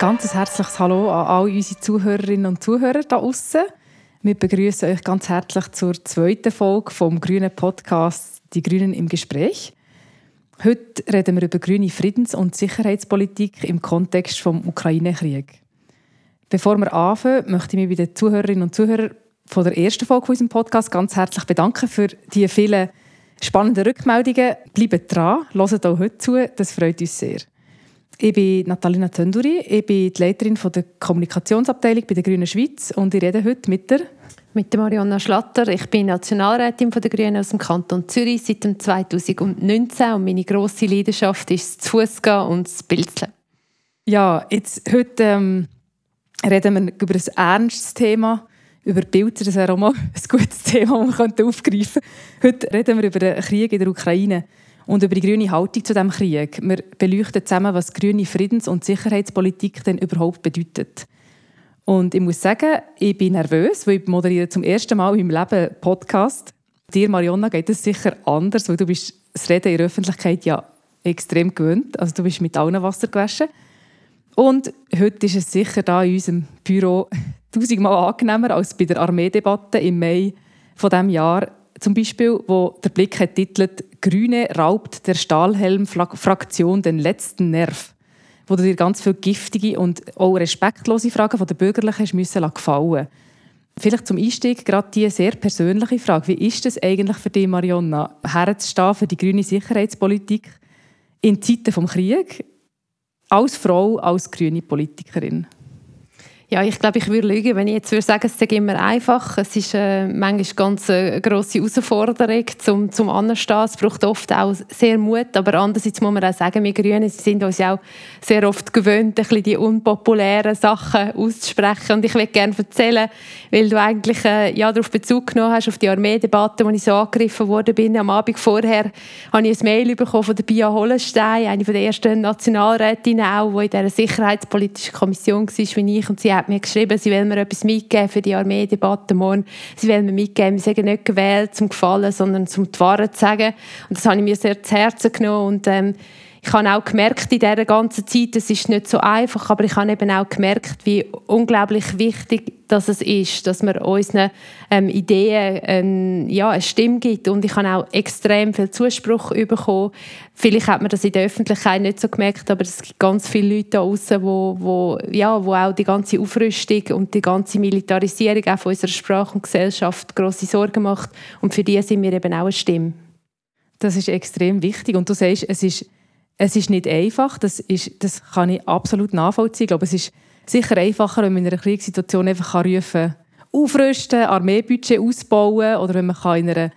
ganz herzliches Hallo an all unsere Zuhörerinnen und Zuhörer da außen. Wir begrüßen euch ganz herzlich zur zweiten Folge vom grünen Podcast Die Grünen im Gespräch. Heute reden wir über grüne Friedens- und Sicherheitspolitik im Kontext vom Ukraine-Krieg. Bevor wir anfangen, möchte ich mich bei den Zuhörerinnen und Zuhörern von der ersten Folge von unserem Podcast ganz herzlich bedanken für die vielen spannenden Rückmeldungen. Bleibt dran, hört auch heute zu, das freut uns sehr. Ich bin Natalina Tönduri, ich bin die Leiterin der Kommunikationsabteilung bei der Grünen Schweiz und ich rede heute mit der mit der Marionna Schlatter. Ich bin Nationalrätin der Grünen aus dem Kanton Zürich seit 2019 und meine grosse Leidenschaft ist das Fußgehen und das Pilzeln. Ja, jetzt, heute ähm, reden wir über ein ernstes Thema, über Pilzer, das wäre auch mal ein gutes Thema, das man aufgreifen könnte. Heute reden wir über den Krieg in der Ukraine und über die grüne Haltung zu diesem Krieg. Wir beleuchten zusammen, was grüne Friedens- und Sicherheitspolitik denn überhaupt bedeutet. Und ich muss sagen, ich bin nervös, weil ich moderiere zum ersten Mal in meinem Leben Podcast. Dir, Marionna, geht es sicher anders, weil du bist das Reden in der Öffentlichkeit ja extrem gewöhnt. Also du bist mit allen Wasser gewaschen. Und heute ist es sicher da in unserem Büro tausendmal angenehmer als bei der Armeedebatte im Mai von diesem Jahr. Zum Beispiel, wo der Blick hat titelt Grüne raubt der Stahlhelm-Fraktion den letzten Nerv, wo du dir ganz viele giftige und auch respektlose Fragen von den Bürgerlichen hast müssen gefallen Vielleicht zum Einstieg gerade diese sehr persönliche Frage. Wie ist es eigentlich für dich, Marionna, herzustehen für die grüne Sicherheitspolitik in Zeiten des Krieges als Frau, als grüne Politikerin? Ja, ich glaube, ich würde lügen, wenn ich jetzt würde sagen, es ist immer einfach. Es ist äh, manchmal ganz eine äh, grosse Herausforderung zum, zum Anstehen. Es braucht oft auch sehr Mut, aber andererseits muss man auch sagen, wir Grünen sind uns ja auch sehr oft gewöhnt, ein bisschen die unpopulären Sachen auszusprechen. Und ich will gerne erzählen, weil du eigentlich äh, ja, darauf Bezug genommen hast, auf die Armeedebatte, wo ich so angegriffen worden bin. Am Abend vorher habe ich ein Mail bekommen von der Bia Hollenstein, eine der ersten Nationalrätinnen auch, die in dieser sicherheitspolitischen Kommission war, wie ich. Und sie hat mir geschrieben, sie will mir etwas mitgeben für die Armeedebatte morgen. Sie will mir mitgeben, wir sind nicht gewählt zum Gefallen, sondern zum die Wahrheit zu sagen. Und das habe ich mir sehr zu Herzen genommen und ähm, ich habe auch gemerkt in dieser ganzen Zeit, es ist nicht so einfach, aber ich habe eben auch gemerkt, wie unglaublich wichtig dass es ist, dass man unseren ähm, Ideen ähm, ja, eine Stimme gibt. Und ich habe auch extrem viel Zuspruch bekommen. Vielleicht hat man das in der Öffentlichkeit nicht so gemerkt, aber es gibt ganz viele Leute da draussen, wo, wo, ja, wo auch die ganze Aufrüstung und die ganze Militarisierung auch unserer Sprache und Gesellschaft grosse Sorgen macht. Und für die sind wir eben auch eine Stimme. Das ist extrem wichtig. Und du sagst, es ist es ist nicht einfach, das, ist, das kann ich absolut nachvollziehen. Ich glaube, es ist sicher einfacher, wenn man in einer Kriegssituation einfach rufen kann, aufrüsten, Armeebudget ausbauen oder wenn man kann in einer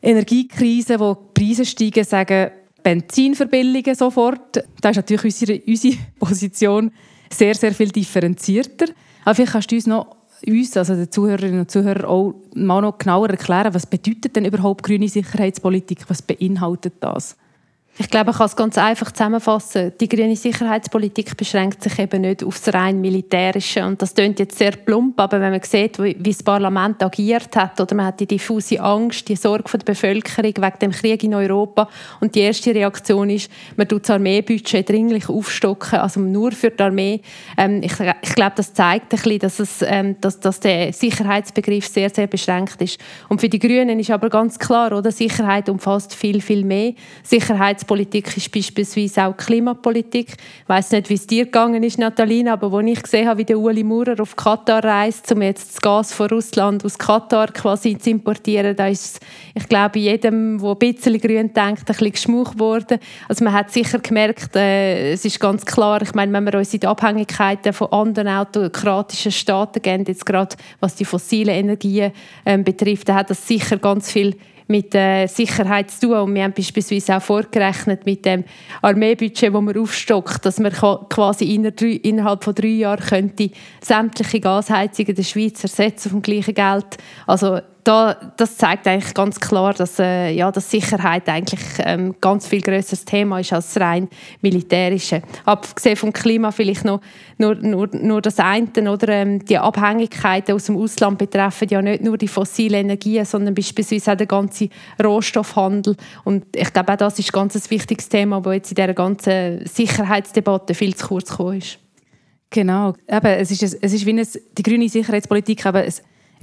Energiekrise, wo die Preise steigen, sagen, Benzin verbilligen sofort. Da ist natürlich unsere, unsere Position sehr, sehr viel differenzierter. Aber vielleicht kannst du uns noch uns, also den Zuhörerinnen und Zuhörern, auch mal noch genauer erklären, was bedeutet denn überhaupt grüne Sicherheitspolitik? Was beinhaltet das? Ich glaube, ich kann es ganz einfach zusammenfassen. Die grüne Sicherheitspolitik beschränkt sich eben nicht auf das rein Militärische. Und das klingt jetzt sehr plump, aber wenn man sieht, wie, das Parlament agiert hat, oder man hat die diffuse Angst, die Sorge der Bevölkerung wegen dem Krieg in Europa, und die erste Reaktion ist, man tut das Armeebudget dringlich aufstocken, also nur für die Armee. Ähm, ich, ich, glaube, das zeigt ein bisschen, dass, es, ähm, dass, dass der Sicherheitsbegriff sehr, sehr beschränkt ist. Und für die Grünen ist aber ganz klar, oder? Sicherheit umfasst viel, viel mehr. Sicherheit Sicherheitspolitik ist beispielsweise auch Klimapolitik. Ich weiß nicht, wie es dir gegangen ist, Natalina, aber als ich gesehen habe, wie der Uli Maurer auf Katar reist, um jetzt das Gas von Russland aus Katar quasi zu importieren, da ist ich glaube, jedem, der ein bisschen grün denkt, ein bisschen geschmuch worden. Also man hat sicher gemerkt, äh, es ist ganz klar, ich meine, wenn wir uns in die Abhängigkeiten von anderen autokratischen Staaten gehen, jetzt gerade was die fossilen Energien äh, betrifft, dann hat das sicher ganz viel mit der Sicherheit zu tun. Und wir haben beispielsweise auch vorgerechnet mit dem Armeebudget, das man aufstockt, dass man quasi innerhalb von drei Jahren könnte sämtliche Gasheizungen der Schweiz ersetzen vom gleichen Geld. Also da, das zeigt eigentlich ganz klar, dass, äh, ja, dass Sicherheit eigentlich ein ähm, ganz viel größeres Thema ist als rein militärische. Abgesehen vom Klima vielleicht noch nur, nur, nur das eine, oder ähm, die Abhängigkeiten aus dem Ausland betreffen ja nicht nur die fossilen Energien, sondern beispielsweise auch den ganzen Rohstoffhandel. Und ich glaube, auch das ist ein ganz wichtiges Thema, das jetzt in dieser ganzen Sicherheitsdebatte viel zu kurz gekommen ist. Genau. Eben, es ist, es ist wie eine, die grüne Sicherheitspolitik eben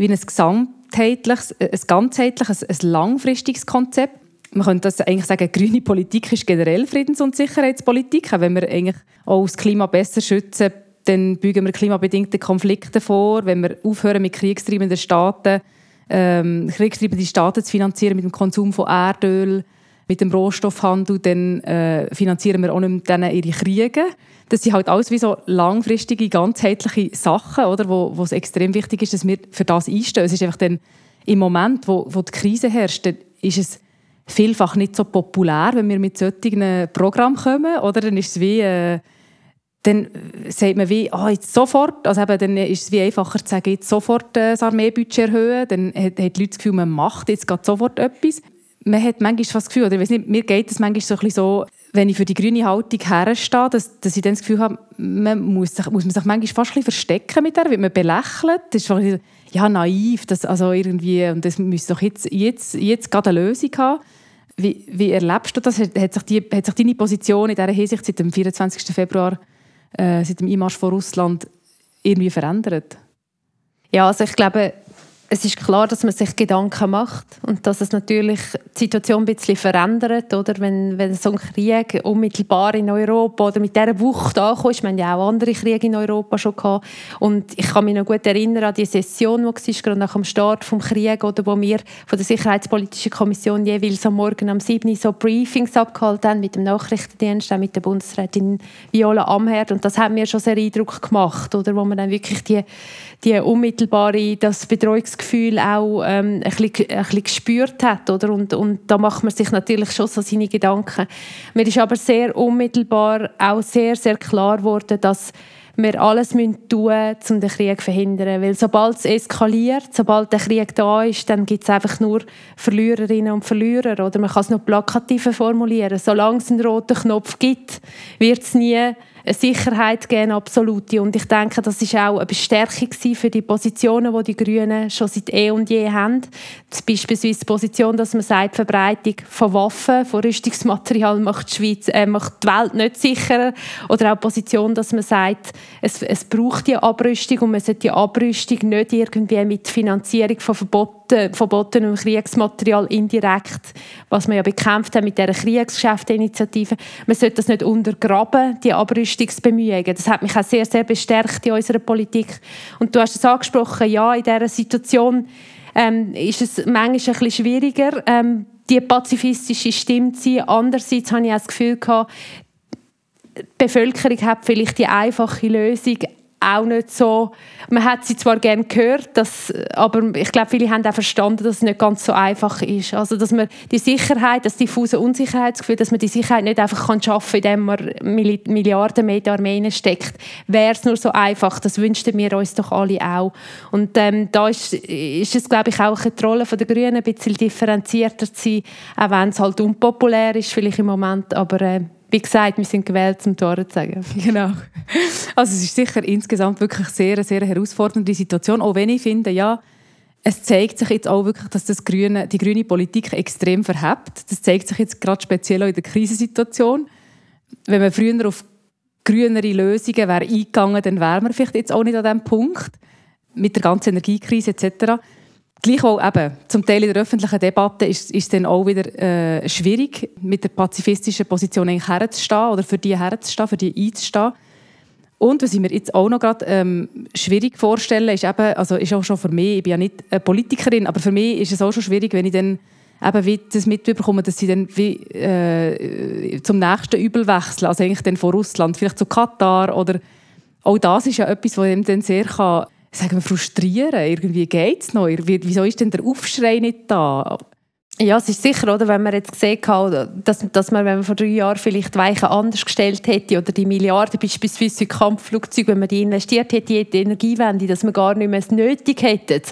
wie ein gesamtheitliches, ein ganzheitliches, ein langfristiges Konzept. Man könnte das eigentlich sagen, grüne Politik ist generell Friedens- und Sicherheitspolitik. Wenn wir eigentlich auch das Klima besser schützen, dann bügen wir klimabedingte Konflikte vor. Wenn wir aufhören mit kriegstreibenden Staaten, ähm, kriegstreibende Staaten zu finanzieren mit dem Konsum von Erdöl, mit dem Rohstoffhandel, dann äh, finanzieren wir auch nicht mehr ihre Kriege. Das sind halt alles wie so langfristige, ganzheitliche Sachen, oder, wo, wo es extrem wichtig ist, dass wir für das einstehen. Es ist einfach dann im Moment, wo, wo die Krise herrscht, ist es vielfach nicht so populär, wenn wir mit solchen Programmen kommen, oder? Dann ist es wie... Äh, dann sagt man wie, oh, jetzt sofort, also eben, dann ist es wie einfacher zu sagen, jetzt sofort äh, das Armeebudget erhöhen, dann hat, hat die Leute das Gefühl, man macht jetzt sofort etwas. Man hat manchmal das Gefühl, oder ich weiß nicht, mir geht es manchmal so wenn ich für die grüne Haltung herstehe, dass, dass ich dann das Gefühl habe, man muss, sich, muss man sich manchmal fast ein verstecken mit der, wird man belächelt, das ist so ja, naiv, das, also irgendwie, und das müsste doch jetzt, jetzt, jetzt gerade eine Lösung haben. Wie, wie erlebst du das? Hat, hat, sich die, hat sich deine Position in dieser Hinsicht seit dem 24. Februar äh, seit dem Einmarsch von Russland irgendwie verändert? Ja, also ich glaube, es ist klar, dass man sich Gedanken macht und dass es natürlich die Situation ein bisschen verändert, oder? Wenn, wenn so ein Krieg unmittelbar in Europa oder mit dieser Wucht ankommt. Wir haben ja auch andere Kriege in Europa schon gehabt. Und ich kann mich noch gut erinnern an die Session, die war, gerade nach dem Start des Krieges, oder wo wir von der Sicherheitspolitischen Kommission jeweils am Morgen um 7 Uhr so Briefings abgehalten haben mit dem Nachrichtendienst, auch mit der Bundesrätin Viola Amherd. Und das hat mir schon sehr Eindruck gemacht, oder? Wo man dann wirklich die, die unmittelbare, das Betreuungsgefühl Gefühl auch ähm, ein, bisschen, ein bisschen gespürt hat. Oder? Und, und da macht man sich natürlich schon so seine Gedanken. Mir ist aber sehr unmittelbar auch sehr, sehr klar geworden, dass wir alles tun müssen, um den Krieg zu verhindern. Weil sobald es eskaliert, sobald der Krieg da ist, dann gibt es einfach nur Verliererinnen und Verlierer. Oder man kann es noch plakativer formulieren. Solange es einen roten Knopf gibt, wird es nie eine Sicherheit geben, absolute. Und ich denke, das ist auch eine Bestärkung für die Positionen, die die Grünen schon seit eh und je haben. Beispielsweise die Position, dass man sagt, die Verbreitung von Waffen, von Rüstungsmaterial macht die, Schweiz, äh, macht die Welt nicht sicherer. Oder auch die Position, dass man sagt, es, es braucht die Abrüstung und man sollte die Abrüstung nicht irgendwie mit Finanzierung von Verboten verbotenem Kriegsmaterial indirekt, was wir ja bekämpft haben mit der Kriegsgeschäfteinitiative. Man sollte das nicht untergraben, die Abrüstungsbemühungen. Das hat mich auch sehr, sehr bestärkt in unserer Politik. Und du hast es angesprochen, ja, in dieser Situation ähm, ist es manchmal ein bisschen schwieriger, ähm, die pazifistische Stimme zu sein. Andererseits habe ich auch das Gefühl gehabt, die Bevölkerung hat vielleicht die einfache Lösung auch nicht so, man hat sie zwar gerne gehört, dass, aber ich glaube, viele haben auch verstanden, dass es nicht ganz so einfach ist. Also, dass man die Sicherheit, das diffuse Unsicherheitsgefühl, dass man die Sicherheit nicht einfach kann schaffen kann, indem man Milliarden mehr in steckt. Wäre es nur so einfach, das wünschten wir uns doch alle auch. Und ähm, da ist, ist es, glaube ich, auch eine Rolle der Grünen, ein bisschen differenzierter zu sein, auch wenn es halt unpopulär ist, vielleicht im Moment, aber äh, wie gesagt, wir sind gewählt, zum Tore zu sagen. Genau. Also es ist sicher insgesamt wirklich sehr, sehr herausfordernde Situation, auch wenn ich finde, ja, es zeigt sich jetzt auch wirklich, dass das Grüne, die grüne Politik extrem verhebt. Das zeigt sich jetzt gerade speziell auch in der Krisensituation. Wenn man früher auf grünere Lösungen wäre eingegangen, dann wären wir vielleicht jetzt auch nicht an diesem Punkt mit der ganzen Energiekrise etc. Gleichwohl eben, zum Teil in der öffentlichen Debatte ist, es dann auch wieder äh, schwierig, mit der pazifistischen Position eigentlich herzustehen oder für die herzustehen, für die einzustehen. Und was ich mir jetzt auch noch gerade ähm, schwierig vorstelle, ist eben, also ist auch schon für mich, ich bin ja nicht eine Politikerin, aber für mich ist es auch schon schwierig, wenn ich dann eben wie das mitbekomme, dass sie dann wie, äh, zum nächsten Übel wechseln, also eigentlich dann von Russland, vielleicht zu Katar oder auch das ist ja etwas, was ihm dann sehr kann sagen wir, frustrieren. Irgendwie geht es noch. Wieso ist denn der Aufschrei nicht da? Ja, es ist sicher, oder, wenn man jetzt gesehen hat, dass, dass man, wenn man vor drei Jahren vielleicht Weichen anders gestellt hätte oder die Milliarden beispielsweise in Kampfflugzeuge, wenn man die investiert hätte in die Energiewende, dass man gar nicht mehr nötig hätte,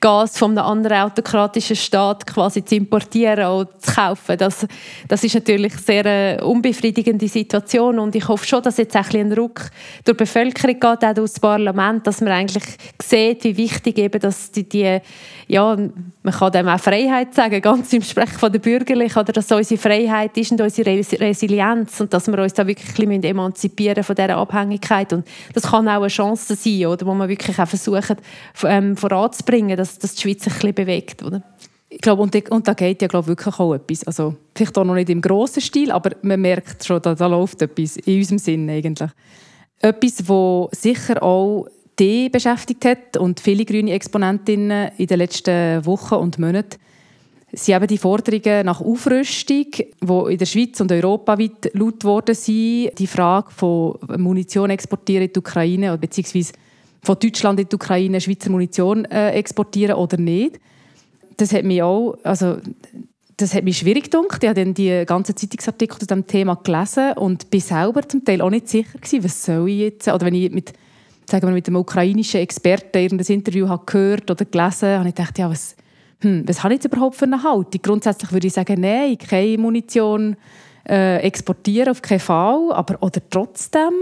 Gas von einem anderen autokratischen Staat quasi zu importieren oder zu kaufen. Das, das ist natürlich eine sehr unbefriedigende Situation und ich hoffe schon, dass jetzt ein, ein Ruck durch die Bevölkerung geht, auch durch das Parlament, dass man eigentlich sieht, wie wichtig eben dass die, die ja, man kann dem auch Freiheit sagen, ganz im Sprech von der Bürgerlichen, oder dass unsere Freiheit ist und unsere Resilienz und dass wir uns da wirklich ein emanzipieren von dieser Abhängigkeit und das kann auch eine Chance sein, oder, wo man wirklich auch versucht, ähm, voranzubringen, dass, dass die Schweiz sich ein bisschen bewegt, oder? Ich glaube, und, und da geht ja glaube wirklich auch etwas. Also, vielleicht auch noch nicht im grossen Stil, aber man merkt schon, da, da läuft etwas in unserem Sinn eigentlich. Etwas, das sicher auch die beschäftigt hat und viele grüne Exponentinnen in den letzten Wochen und Monaten, sind eben die Forderungen nach Aufrüstung, die in der Schweiz und Europa weit laut geworden sind. Die Frage von Munition exportieren in die Ukraine, beziehungsweise von Deutschland in die Ukraine Schweizer Munition äh, exportieren oder nicht. Das hat mich auch, also das hat mich schwierig gedacht. Ich habe dann die ganzen Zeitungsartikel zu diesem Thema gelesen und bin selber zum Teil auch nicht sicher gewesen, was soll ich jetzt, oder wenn ich mit sagen wir, mit einem ukrainischen Experten irgendein Interview habe gehört oder gelesen habe, ich gedacht, ja, was, hm, was habe ich jetzt überhaupt für eine Haltung? Grundsätzlich würde ich sagen, nein, keine Munition äh, exportieren, auf keinen Fall, aber oder trotzdem,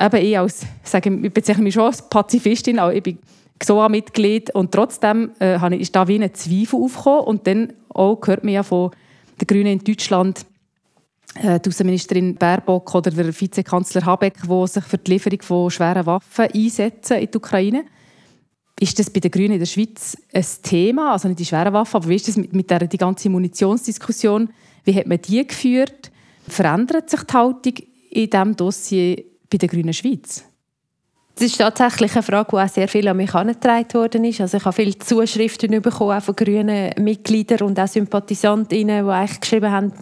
eben ich, als, sage, ich bezeichne mich schon als Pazifistin, auch ich bin XOA-Mitglied und trotzdem äh, ist da wie ein Zweifel aufgekommen und dann auch hört man ja von den Grünen in Deutschland, die Außenministerin Baerbock oder der Vizekanzler Habeck, die sich für die Lieferung von schweren Waffen einsetzen in die Ukraine. Ist das bei den Grünen in der Schweiz ein Thema? Also nicht die schweren Waffen, aber wie ist das mit, mit der die ganze Munitionsdiskussion? Wie hat man die geführt? Verändert sich die Haltung in diesem Dossier bei der Grünen Schweiz? Das ist tatsächlich eine Frage, die auch sehr viel an mich herangetragen worden ist. Also ich habe viele Zuschriften bekommen, auch von grünen Mitgliedern und auch Sympathisantinnen, die eigentlich geschrieben haben,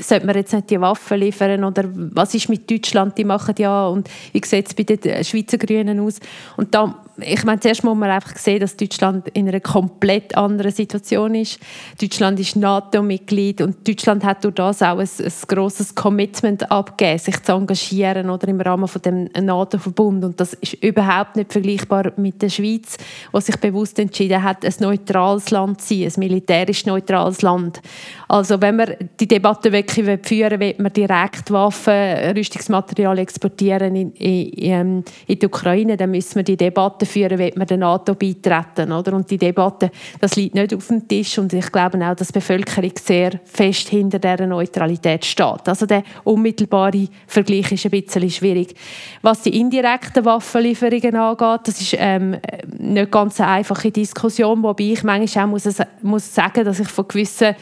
sollte man jetzt nicht die Waffen liefern oder was ist mit Deutschland, die machen ja und wie sieht es bei den Schweizer Grünen aus? Und da ich meine, zuerst muss man einfach sehen, dass Deutschland in einer komplett anderen Situation ist. Deutschland ist NATO-Mitglied und Deutschland hat durch das auch ein, ein grosses Commitment abgegeben, sich zu engagieren oder im Rahmen von dem NATO-Verbund. Und das ist überhaupt nicht vergleichbar mit der Schweiz, die sich bewusst entschieden hat, ein neutrales Land zu sein, ein militärisch neutrales Land. Also wenn wir die Debatte wirklich führen will, wir direkt Waffen, Rüstungsmaterial exportieren in, in, in die Ukraine, dann müssen wir die Debatte führen, will man der NATO beitreten, oder? Und die Debatte, das liegt nicht auf dem Tisch und ich glaube auch, dass die Bevölkerung sehr fest hinter dieser Neutralität steht. Also der unmittelbare Vergleich ist ein bisschen schwierig. Was die indirekten Waffenlieferungen angeht, das ist ähm, nicht ganz eine einfache Diskussion, wobei ich manchmal auch muss, muss sagen, dass ich von gewissen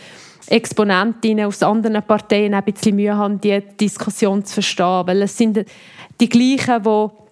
Exponentinnen aus anderen Parteien ein bisschen Mühe haben, diese Diskussion zu verstehen. Weil es sind die gleichen, die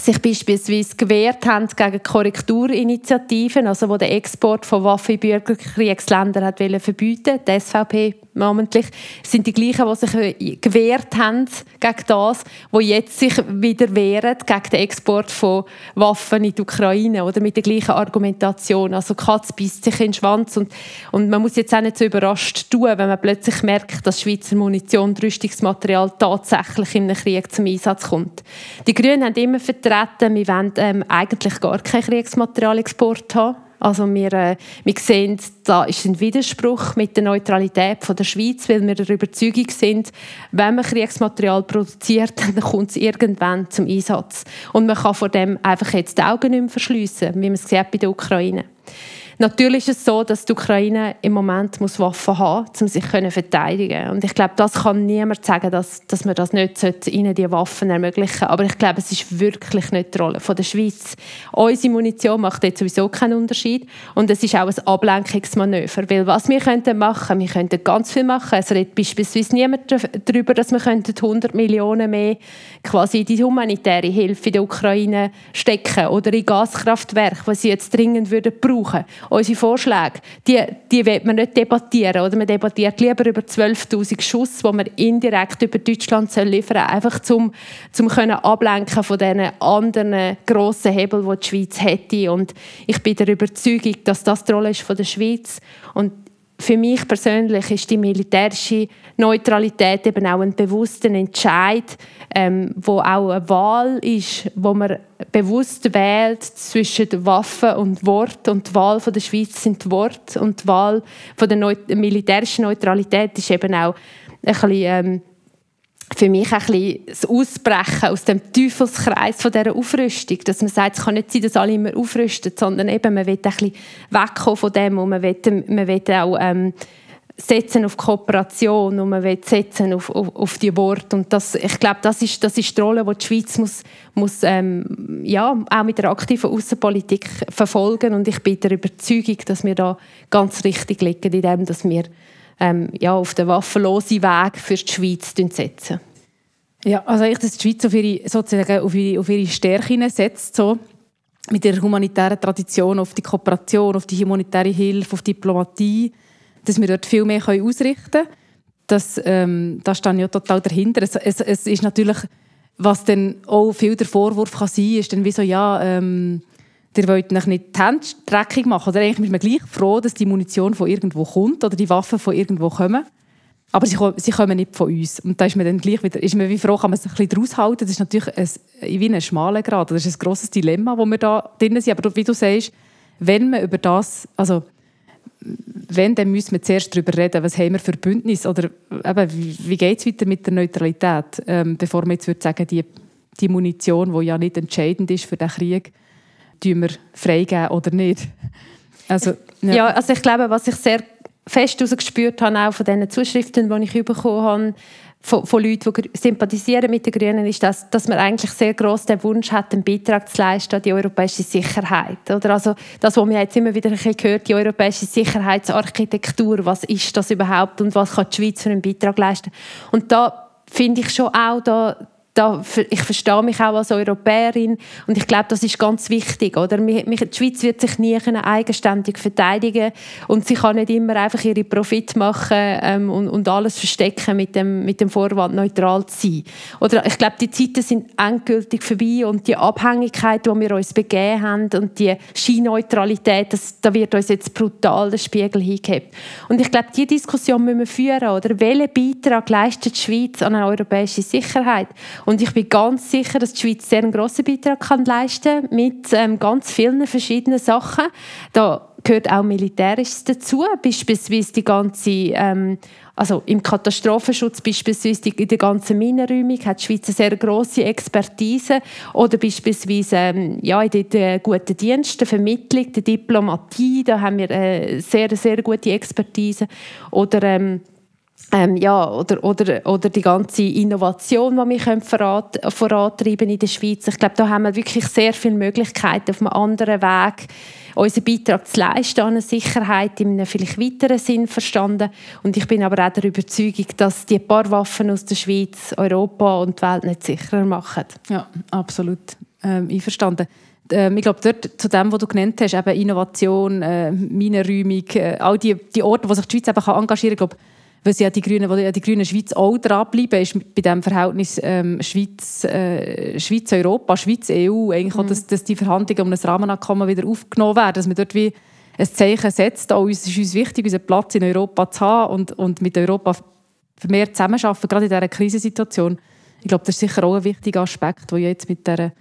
sich beispielsweise gewehrt haben gegen Korrekturinitiativen, also wo der Export von Waffen in Bürgerkriegsländer hat verbieten, die SVP namentlich, sind die gleichen, die sich äh, gewehrt haben gegen das, wo jetzt sich wieder wehren gegen den Export von Waffen in die Ukraine oder mit der gleichen Argumentation. Also Katz beißt sich in den Schwanz und, und man muss jetzt auch nicht so überrascht tun, wenn man plötzlich merkt, dass Schweizer Munition und Rüstungsmaterial tatsächlich in einem Krieg zum Einsatz kommt. Die Grünen haben immer vertreten, wir wollen ähm, eigentlich gar keinen Kriegsmaterialexport haben. Also wir, äh, wir sehen, da ist ein Widerspruch mit der Neutralität von der Schweiz, weil wir der Überzeugung sind, wenn man Kriegsmaterial produziert, dann kommt es irgendwann zum Einsatz. Und man kann vor dem einfach jetzt die Augen nicht mehr verschliessen, wie man es sieht bei der Ukraine. Natürlich ist es so, dass die Ukraine im Moment muss Waffen haben muss, um sich zu verteidigen Und ich glaube, das kann niemand sagen, dass, dass man das nicht ihnen die Waffen ermöglichen sollte. Aber ich glaube, es ist wirklich nicht die Rolle von der Schweiz. Unsere Munition macht jetzt sowieso keinen Unterschied. Und es ist auch ein Ablenkungsmanöver. Weil was wir könnten machen, wir könnten ganz viel machen. Es redet beispielsweise niemand darüber, dass wir 100 Millionen mehr quasi in die humanitäre Hilfe in der Ukraine stecken oder in Gaskraftwerke, was sie jetzt dringend würden brauchen unsere Vorschläge, die, die will man nicht debattieren. Oder man debattiert lieber über 12'000 Schuss, die man indirekt über Deutschland liefern soll, einfach zum, zum können ablenken von diesen anderen grossen Hebeln, die die Schweiz hätte. Und ich bin der Überzeugung, dass das die Rolle ist von der Schweiz. Und für mich persönlich ist die militärische Neutralität eben auch ein bewusster Entscheid, ähm, wo auch eine Wahl ist, wo man bewusst wählt zwischen Waffen und Wort und die Wahl von der Schweiz sind Wort und die Wahl von der Neu militärischen Neutralität ist eben auch ein bisschen ähm, für mich ein bisschen das Ausbrechen aus dem Teufelskreis von dieser Aufrüstung, dass man sagt, es kann nicht sein, dass alle immer aufrüsten, sondern eben, man will ein bisschen wegkommen von dem und man will, man will auch ähm, setzen auf Kooperation und man will setzen auf, auf, auf die Worte. Und das, ich glaube, das ist, das ist die Rolle, die die Schweiz muss, muss ähm, ja, auch mit der aktiven Außenpolitik verfolgen. Und ich bin der Überzeugung, dass wir da ganz richtig liegen in dem, dass wir ähm, ja, auf den waffenlosen Weg für die Schweiz setzen. Ja, also ich, dass die Schweiz auf ihre, sozusagen auf ihre, auf ihre Stärken setzt, so mit ihrer humanitären Tradition, auf die Kooperation, auf die humanitäre Hilfe, auf Diplomatie, dass wir dort viel mehr ausrichten können. Das, ähm, das steht ja total dahinter. Es, es, es, ist natürlich, was dann auch viel der Vorwurf kann sein, ist dann wie so, ja, ähm, ihr wollt nicht die Hände dreckig machen. Oder eigentlich ist man gleich froh, dass die Munition von irgendwo kommt oder die Waffen von irgendwo kommen. Aber sie, sie kommen nicht von uns. Und da ist man dann gleich wieder, ist man wie froh, kann man sich ein bisschen daraus halten. Das ist natürlich ein, wie ein schmaler Grad. Das ist ein grosses Dilemma, wo wir da drin sind. Aber wie du sagst, wenn man über das, also wenn, dann müssen wir zuerst darüber reden, was haben wir für Bündnis oder eben, wie, geht es weiter mit der Neutralität, ähm, bevor wir jetzt würde sagen, die, die Munition, die ja nicht entscheidend ist für den Krieg, tun wir freigeben oder nicht. Also, ja. ja, also ich glaube, was ich sehr fest gespürt habe, auch von diesen Zuschriften, die ich bekommen habe, von, von Leuten, die sympathisieren mit den Grünen, ist, dass, dass man eigentlich sehr groß den Wunsch hat, einen Beitrag zu leisten an die europäische Sicherheit. Oder also das, was wir jetzt immer wieder gehört, die europäische Sicherheitsarchitektur, was ist das überhaupt und was kann die Schweiz für einen Beitrag leisten? Und da finde ich schon auch, da, da, ich verstehe mich auch als Europäerin und ich glaube, das ist ganz wichtig. Oder? Die Schweiz wird sich nie eigenständig verteidigen und sie kann nicht immer einfach ihre Profit machen ähm, und, und, alles verstecken mit dem, mit dem Vorwand, neutral zu sein. Oder ich glaube, die Zeiten sind endgültig vorbei und die Abhängigkeit, die wir uns begeben haben und die Scheinneutralität, das, da wird uns jetzt brutal der Spiegel hingehabt. Und ich glaube, diese Diskussion müssen wir führen. Oder? Welchen Beitrag leistet die Schweiz an eine europäische Sicherheit? Und ich bin ganz sicher, dass die Schweiz sehr einen grossen Beitrag kann leisten kann mit ähm, ganz vielen verschiedenen Sachen. Da gehört auch Militärisches dazu, beispielsweise die ganze ähm, also im Katastrophenschutz beispielsweise in der ganzen Minenräumung hat die Schweiz eine sehr grosse Expertise oder beispielsweise ähm, ja, in den, guten Diensten, Vermittlung, der Diplomatie, da haben wir eine sehr, sehr gute Expertise oder ähm, ähm, ja, oder, oder, oder die ganze Innovation, die wir vorantreiben in der Schweiz. Ich glaube, da haben wir wirklich sehr viele Möglichkeiten, auf einem anderen Weg unseren Beitrag zu leisten an eine Sicherheit in einem vielleicht weiteren Sinn verstanden. Und ich bin aber auch der Überzeugung, dass die paar Waffen aus der Schweiz Europa und die Welt nicht sicherer machen. Ja, absolut ähm, einverstanden. Ähm, ich glaube, dort zu dem, was du genannt hast, eben Innovation, äh, Minenräumung, äh, all die, die Orte, wo sich die Schweiz engagieren kann, weil ja die Grünen, wo ja die Grünen Schweiz auch dranbleiben, ist bei dem Verhältnis ähm, Schweiz, äh, Schweiz Europa, Schweiz EU eigentlich mhm. auch, dass, dass die Verhandlungen um ein Rahmenabkommen wieder aufgenommen werden, dass man dort wie ein Zeichen setzt. Auch uns ist uns wichtig, unseren Platz in Europa zu haben und, und mit Europa vermehrt zusammenarbeiten, gerade in dieser Krisensituation. Ich glaube, das ist sicher auch ein wichtiger Aspekt, der jetzt mit dieser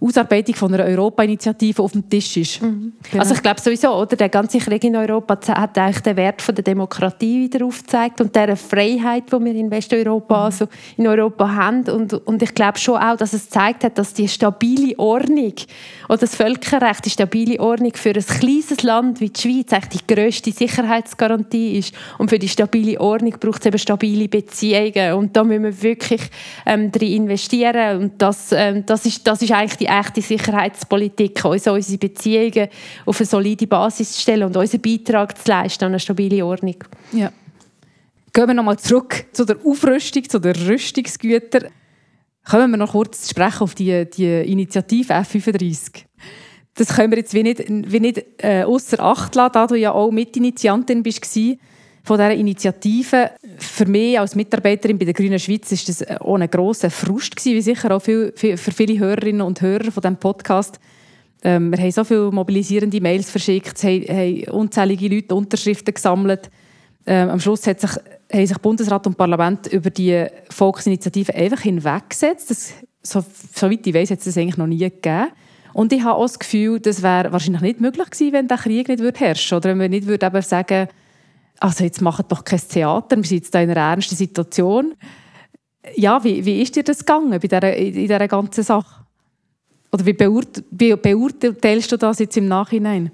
Ausarbeitung von einer Europa-Initiative auf dem Tisch ist. Mhm. Genau. Also ich glaube sowieso, oder, der ganze Krieg in Europa hat eigentlich den Wert von der Demokratie wieder aufgezeigt und der Freiheit, die wir in Westeuropa, mhm. also in Europa haben. Und, und ich glaube schon auch, dass es gezeigt hat, dass die stabile Ordnung oder das Völkerrecht, die stabile Ordnung für ein kleines Land wie die Schweiz eigentlich die grösste Sicherheitsgarantie ist. Und für die stabile Ordnung braucht es eben stabile Beziehungen. Und da müssen wir wirklich ähm, drin investieren. Und das, ähm, das, ist, das ist eigentlich die echte Sicherheitspolitik, uns unsere Beziehungen auf eine solide Basis zu stellen und unseren Beitrag zu leisten an eine stabile Ordnung. Ja. Gehen wir nochmal zurück zu der Aufrüstung, zu den Rüstungsgütern. Kommen wir noch kurz sprechen auf die, die Initiative F35. Das können wir jetzt wie nicht, wie nicht äh, außer Acht lassen, da du ja auch Mitinitiantin bist von dieser Initiative. Für mich als Mitarbeiterin bei der Grünen Schweiz ist das auch ein grosser Frust gewesen, wie sicher auch für, viele Hörerinnen und Hörer von diesem Podcast. Ähm, wir haben so viele mobilisierende Mails verschickt, haben, haben unzählige Leute Unterschriften gesammelt. Ähm, am Schluss hat sich, haben sich Bundesrat und Parlament über die Volksinitiative einfach hinweggesetzt. Das, so, soweit ich weiß, hat es das eigentlich noch nie gegeben. Und ich habe auch das Gefühl, das wäre wahrscheinlich nicht möglich gewesen, wenn der Krieg nicht würde herrschen Oder wenn wir nicht würde sagen also jetzt macht doch kein Theater, wir sind jetzt in einer ernsten Situation. ja, wie, wie ist dir das gegangen bei dieser, in dieser ganzen Sache? Oder wie, wie beurteilst du das jetzt im Nachhinein?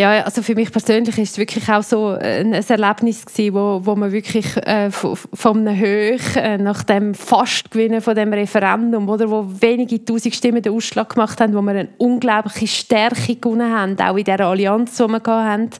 Ja, also für mich persönlich ist es wirklich auch so ein, Erlebnis gewesen, wo, wo man wirklich äh, von, einem Höch äh, nach dem Fastgewinnen von dem Referendum, oder, wo wenige tausend Stimmen den Ausschlag gemacht haben, wo wir eine unglaubliche Stärke gewonnen haben, auch in der Allianz, die wir hatten,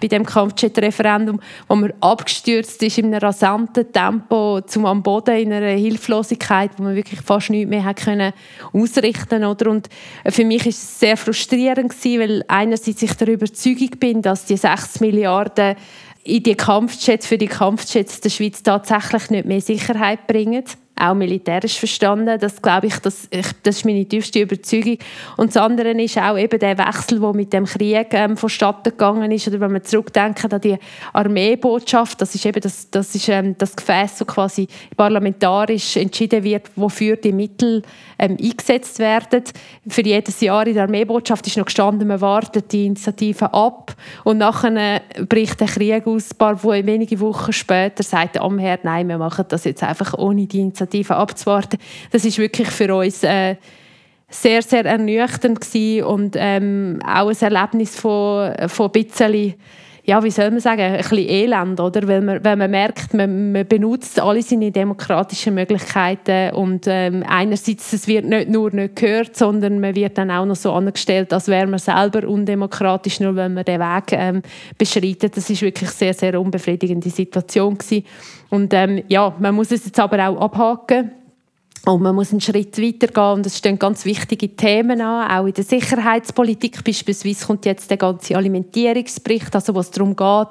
bei dem Kampfjet-Referendum, wo man abgestürzt ist in einem rasanten Tempo zum am Boden in einer Hilflosigkeit, wo man wirklich fast nichts mehr können ausrichten oder? Und für mich ist es sehr frustrierend gewesen, weil einerseits ich darüber Überzeugung bin, dass die 6 Milliarden in die Kampfjets für die Kampfjets der Schweiz tatsächlich nicht mehr Sicherheit bringen auch militärisch verstanden. Das glaube ich, das, das ist meine tiefste Überzeugung. Und das andere ist auch eben der Wechsel, der mit dem Krieg ähm, vonstatten gegangen ist. Oder wenn wir zurückdenken an die Armeebotschaft, das ist eben das, das, ist, ähm, das Gefäß, wo quasi parlamentarisch entschieden wird, wofür die Mittel ähm, eingesetzt werden. Für jedes Jahr in der Armeebotschaft ist noch gestanden, man wartet die Initiative ab und nachher bricht der Krieg aus. Ein paar wenige Wochen später sagt der Amherd, nein, wir machen das jetzt einfach ohne die Initiative abzuwarten. Das ist wirklich für uns äh, sehr, sehr ernüchternd gewesen und ähm, auch ein Erlebnis von, von ein bisschen ja, wie soll man sagen, ein bisschen Elend, oder? Weil man, wenn man merkt, man, man benutzt alle seine demokratischen Möglichkeiten und ähm, einerseits, es wird nicht nur nicht gehört, sondern man wird dann auch noch so angestellt, als wäre man selber undemokratisch, nur wenn man den Weg ähm, beschreitet. Das ist wirklich sehr, sehr unbefriedigende Situation gewesen. Und ähm, ja, man muss es jetzt aber auch abhaken und man muss einen Schritt weitergehen. Und es stehen ganz wichtige Themen an, auch in der Sicherheitspolitik. Beispielsweise kommt jetzt der ganze Alimentierungsbericht, also was darum geht,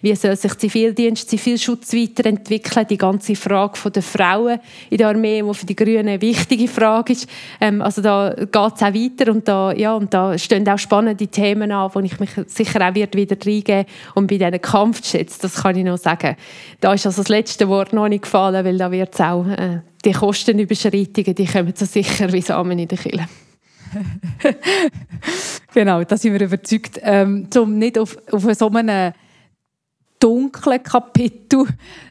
wie soll sich Zivildienst, Zivilschutz weiterentwickeln, die ganze Frage der Frauen in der Armee, die für die Grünen eine wichtige Frage ist. Ähm, also da geht es auch weiter. Und da, ja, und da stehen auch spannende Themen an, wo ich mich sicher auch wieder reingeben. Und bei diesen Kampfjets, das kann ich noch sagen, da ist also das letzte Wort noch nicht gefallen, weil da wird es auch äh, die Kostenüberschreitungen, die kommen so sicher wie Samen in der Kille. genau, da sind wir überzeugt. Ähm, um nicht auf, auf so einem dunklen Kapitel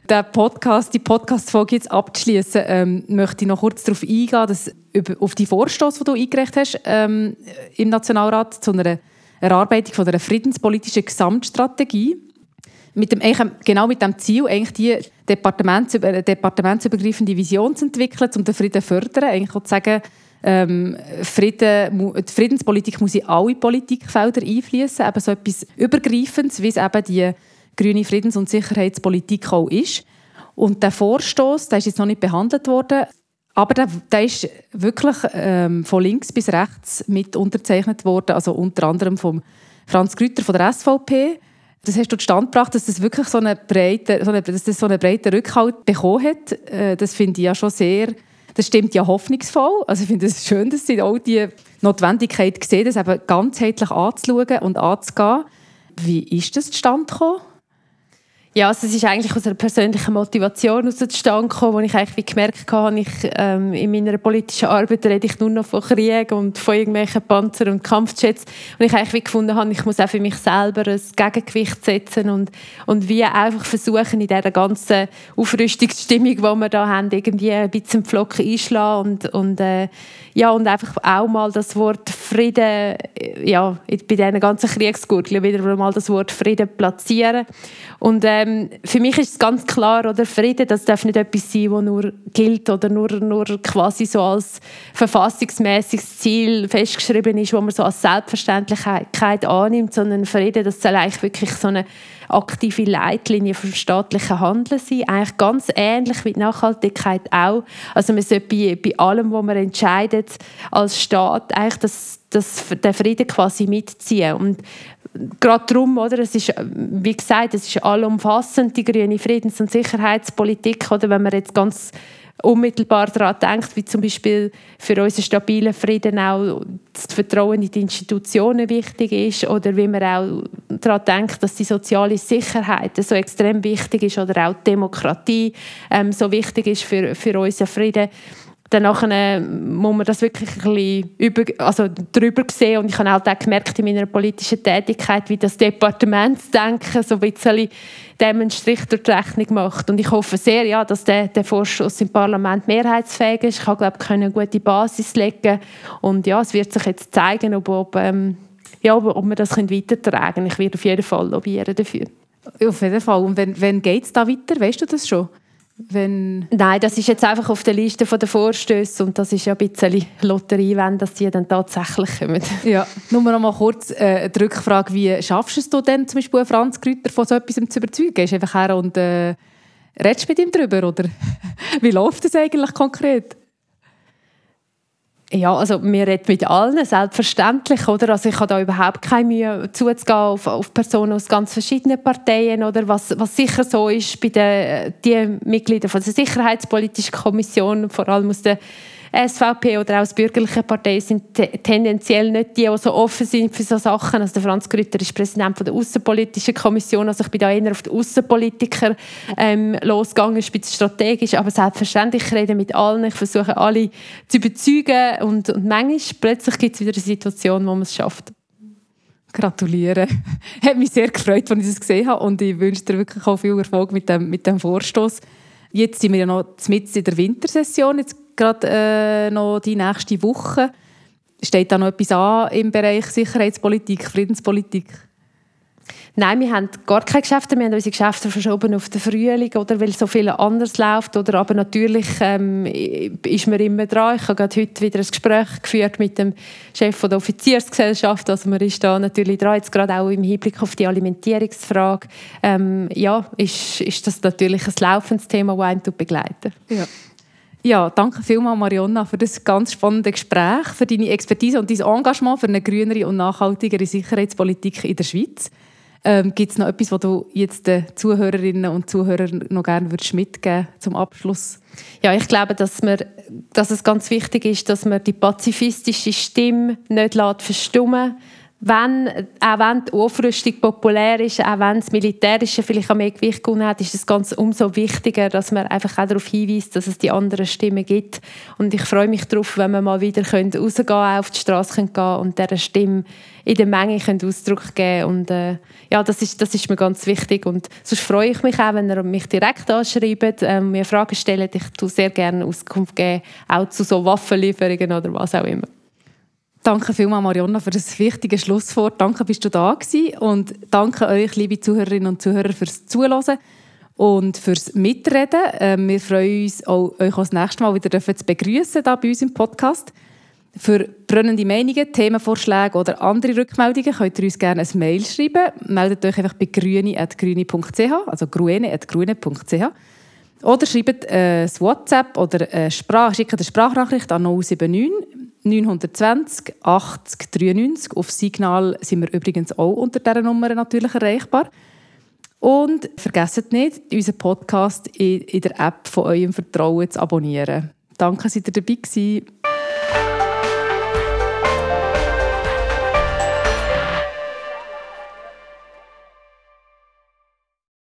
den Podcast, die Podcast-Folge jetzt abzuschließen, ähm, möchte ich noch kurz darauf eingehen, dass über, auf die Vorstoß, die du eingereicht hast ähm, im Nationalrat zu einer Erarbeitung von einer friedenspolitischen Gesamtstrategie mit dem, genau mit dem Ziel, eigentlich die Departements, departementsübergreifende Vision zu entwickeln, um den Frieden zu fördern. Eigentlich auch zu sagen, ähm, Frieden, die Friedenspolitik muss in alle Politikfelder einfließen, eben so etwas Übergreifendes, wie es eben die grüne Friedens- und Sicherheitspolitik auch ist. Und der Vorstoß, der ist jetzt noch nicht behandelt worden, aber der, der ist wirklich ähm, von links bis rechts mit unterzeichnet worden, also unter anderem von Franz Grüter von der SVP, das hast du zustande gebracht, dass das wirklich so eine breite, so eine, dass das so einen breiten Rückhalt bekommen hat. Äh, das finde ich ja schon sehr, das stimmt ja hoffnungsvoll. Also ich finde es schön, dass sie auch die Notwendigkeit sehen, das eben ganzheitlich anzuschauen und anzugehen. Wie ist das zustande gekommen? Ja, also es ist eigentlich aus einer persönlichen Motivation zustande gekommen, wo ich eigentlich gemerkt habe, ich, ähm, in meiner politischen Arbeit rede ich nur noch von Krieg und von irgendwelchen Panzer und Kampfjets und ich eigentlich gefunden habe, ich muss auch für mich selber ein Gegengewicht setzen und, und wie einfach versuchen, in dieser ganzen Aufrüstungsstimmung, die wir da haben, irgendwie ein bisschen Flocken einschlagen und, und äh, ja, und einfach auch mal das Wort Frieden, ja, bei diesen ganzen Kriegsgurgeln wieder mal das Wort Frieden platzieren. Und ähm, für mich ist es ganz klar, oder? Frieden, das darf nicht etwas sein, das nur gilt oder nur, nur quasi so als verfassungsmäßiges Ziel festgeschrieben ist, wo man so als Selbstverständlichkeit annimmt, sondern Frieden, das soll eigentlich wirklich so eine aktive Leitlinie für staatliche Handeln sein. Eigentlich ganz ähnlich wie die Nachhaltigkeit auch. Also man sollte bei, bei allem, was man entscheidet als Staat, eigentlich das, das, den Frieden quasi mitziehen. Und gerade darum, oder, es ist, wie gesagt, es ist allumfassend, die grüne Friedens- und Sicherheitspolitik, oder, wenn man jetzt ganz unmittelbar daran denkt, wie zum Beispiel für unseren stabilen Frieden auch das Vertrauen in die Institutionen wichtig ist oder wie man auch daran denkt, dass die soziale Sicherheit so extrem wichtig ist oder auch die Demokratie ähm, so wichtig ist für, für unseren Frieden dann nachher muss man das wirklich ein bisschen über, also drüber sehen und ich habe halt auch gemerkt in meiner politischen Tätigkeit, wie das Departementsdenken so ein bisschen dem einen Strich durch die Rechnung macht und ich hoffe sehr, ja, dass der, der Vorschuss im Parlament mehrheitsfähig ist. Ich habe, glaube ich, eine gute Basis legen und ja, es wird sich jetzt zeigen, ob, ob, ähm, ja, ob, ob wir das weitertragen können. Ich werde auf jeden Fall lobbyieren dafür. Auf jeden Fall. Und wenn, wenn geht es da weiter? Weißt du das schon? Wenn Nein, das ist jetzt einfach auf der Liste der Vorstöße und das ist ja ein bisschen Lotterie, wenn das die dann tatsächlich kommen. Ja, nur noch mal kurz äh, die Rückfrage, wie schaffst du es denn zum Beispiel Franz Grüter von so etwas zu überzeugen? Gehst du einfach her und äh, redest mit ihm darüber oder wie läuft das eigentlich konkret? Ja, also wir reden mit allen, selbstverständlich, oder? Also ich habe da überhaupt keine Mühe zuzugehen auf, auf Personen aus ganz verschiedenen Parteien, oder? Was, was sicher so ist bei den die Mitgliedern von der Sicherheitspolitischen Kommission, vor allem aus der SVP oder auch die bürgerliche Partei sind tendenziell nicht die, die so offen sind für solche Sachen. Also der Franz Grütter ist Präsident von der Außenpolitischen Kommission, also ich bin da eher auf die Außenpolitiker ähm, losgegangen, ist ein strategisch, aber selbstverständlich ich rede mit allen, ich versuche alle zu überzeugen und, und manchmal plötzlich gibt es wieder eine Situation, wo man es schafft. Gratuliere. Hat mich sehr gefreut, als ich das gesehen habe und ich wünsche dir wirklich auch viel Erfolg mit dem, mit dem Vorstoß. Jetzt sind wir ja noch mitten in der Wintersession. Jetzt gerade äh, noch die nächste Woche. Steht da noch etwas an im Bereich Sicherheitspolitik, Friedenspolitik? Nein, wir haben gar keine Geschäfte. Wir haben unsere Geschäfte verschoben auf den Frühling, oder weil so viel anders läuft. Oder aber natürlich ähm, ist man immer dran. Ich habe gerade heute wieder ein Gespräch geführt mit dem Chef der Offiziersgesellschaft. Also man ist da natürlich dran, jetzt gerade auch im Hinblick auf die Alimentierungsfrage. Ähm, ja, ist, ist das natürlich ein laufendes Thema, das einen begleitet. Ja. Ja, danke vielmals, Marionna, für das ganz spannende Gespräch, für deine Expertise und dein Engagement für eine grünere und nachhaltigere Sicherheitspolitik in der Schweiz. Ähm, Gibt es noch etwas, was du jetzt den Zuhörerinnen und Zuhörern noch gerne würdest mitgeben zum Abschluss? Ja, ich glaube, dass, wir, dass es ganz wichtig ist, dass man die pazifistische Stimme nicht verstummen lässt wenn, auch wenn die Aufrüstung populär ist, auch wenn das Militärische vielleicht auch mehr Gewicht gewonnen hat, ist es ganz umso wichtiger, dass man einfach auch darauf hinweist, dass es die anderen Stimmen gibt. Und ich freue mich darauf, wenn wir mal wieder können rausgehen können, auf die Straße gehen können und dieser Stimme in der Menge können Ausdruck geben Und äh, ja, das ist, das ist mir ganz wichtig. Und sonst freue ich mich auch, wenn ihr mich direkt anschreibt, äh, mir Fragen stellt. Ich tue sehr gerne Auskunft geben, auch zu so Waffenlieferungen oder was auch immer. Danke vielmals, Marionna, für das wichtige Schlusswort. Danke, bist du da gewesen. Und danke euch, liebe Zuhörerinnen und Zuhörer, fürs Zuhören und fürs Mitreden. Ähm, wir freuen uns, auch, euch das nächste Mal wieder zu begrüßen bei uns im Podcast. Für brennende Meinungen, Themenvorschläge oder andere Rückmeldungen könnt ihr uns gerne ein Mail schreiben. Meldet euch einfach bei grüne.grüne.ch, also grüne.grüne.ch. Oder schreibt äh, ein WhatsApp oder eine Sprach, schickt eine Sprachnachricht an 079 920 80 93. Auf Signal sind wir übrigens auch unter dieser Nummer natürlich erreichbar. Und vergesst nicht, unseren Podcast in, der App von eurem Vertrauen zu abonnieren. Danke, dass ihr dabei gewesen.